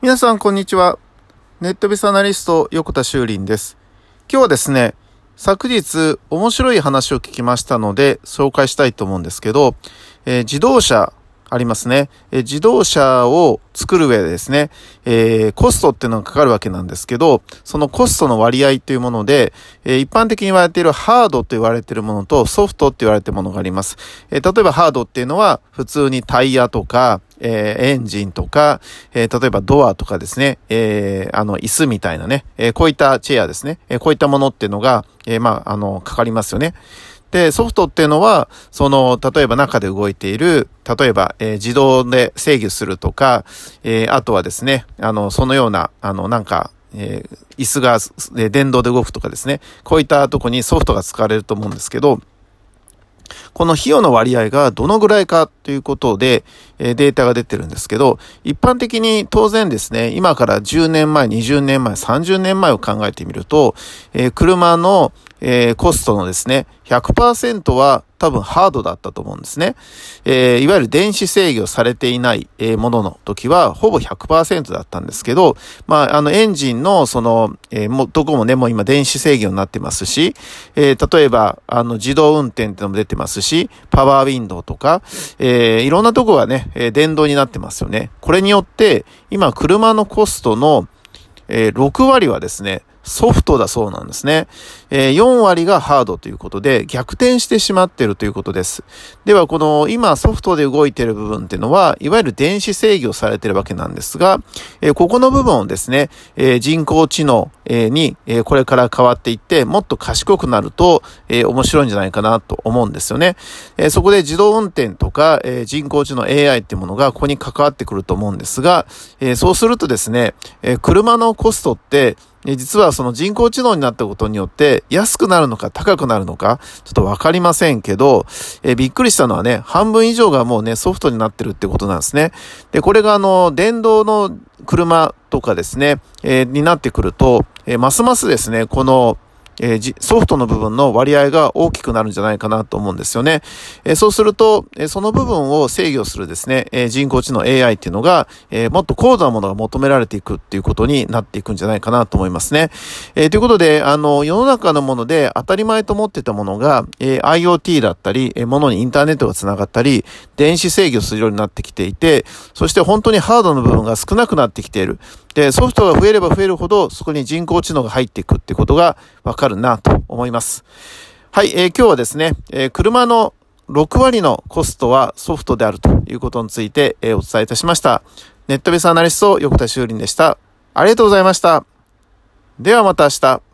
皆さん、こんにちは。ネットビスアナリスト、横田修林です。今日はですね、昨日、面白い話を聞きましたので、紹介したいと思うんですけど、えー、自動車ありますね。え自動車を作る上でですね、えー、コストっていうのがかかるわけなんですけど、そのコストの割合というもので、えー、一般的に言われているハードと言われているものとソフトって言われているものがあります。えー、例えばハードっていうのは普通にタイヤとか、えー、エンジンとか、えー、例えばドアとかですね、えー、あの、椅子みたいなね、えこういったチェアですね、えこういったものっていうのが、えまあ、あの、かかりますよね。で、ソフトっていうのは、その、例えば中で動いている、例えば、えー、自動で制御するとか、えー、あとはですね、あの、そのような、あの、なんか、えー、椅子が、えー、電動で動くとかですね、こういったとこにソフトが使われると思うんですけど、この費用の割合がどのぐらいかということで、えデータが出てるんですけど、一般的に当然ですね、今から10年前、20年前、30年前を考えてみると、え車の、えコストのですね、100%は多分ハードだったと思うんですね。え、いわゆる電子制御されていない、え、ものの時はほぼ100%だったんですけど、まあ、あのエンジンのその、えー、も、どこもね、もう今電子制御になってますし、え、例えば、あの自動運転ってのも出てますし、パワーウィンドウとか、え、いろんなとこがね、えー、電動になってますよね。これによって、今車のコストの、えー、6割はですね、ソフトだそうなんですね。えー、4割がハードということで逆転してしまってるということです。では、この今ソフトで動いてる部分っていうのは、いわゆる電子制御されてるわけなんですが、えー、ここの部分をですね、えー、人工知能、に、えこれから変わっていって、もっと賢くなると、え面白いんじゃないかなと思うんですよね。えそこで自動運転とか、え人工知能 AI っていうものがここに関わってくると思うんですが、えそうするとですね、え車のコストって、実はその人工知能になったことによって安くなるのか高くなるのかちょっとわかりませんけど、えびっくりしたのはね、半分以上がもうね、ソフトになってるってことなんですね。で、これがあの、電動の車とかですね、えー、になってくると、えー、ますますですね、この、えー、ソフトの部分の割合が大きくなるんじゃないかなと思うんですよね。えー、そうすると、えー、その部分を制御するですね、え人工知能 AI っていうのが、えもっと高度なものが求められていくっていうことになっていくんじゃないかなと思いますね。えということで、あの、世の中のもので当たり前と思ってたものが、え IoT だったり、え物にインターネットが繋がったり、電子制御するようになってきていて、そして本当にハードの部分が少なくなってきている。で、ソフトが増えれば増えるほど、そこに人工知能が入っていくってことがわかるなと思います。はい、えー、今日はですね、えー、車の6割のコストはソフトであるということについて、えー、お伝えいたしました。ネットベースアナリスト、横田修林でした。ありがとうございました。ではまた明日。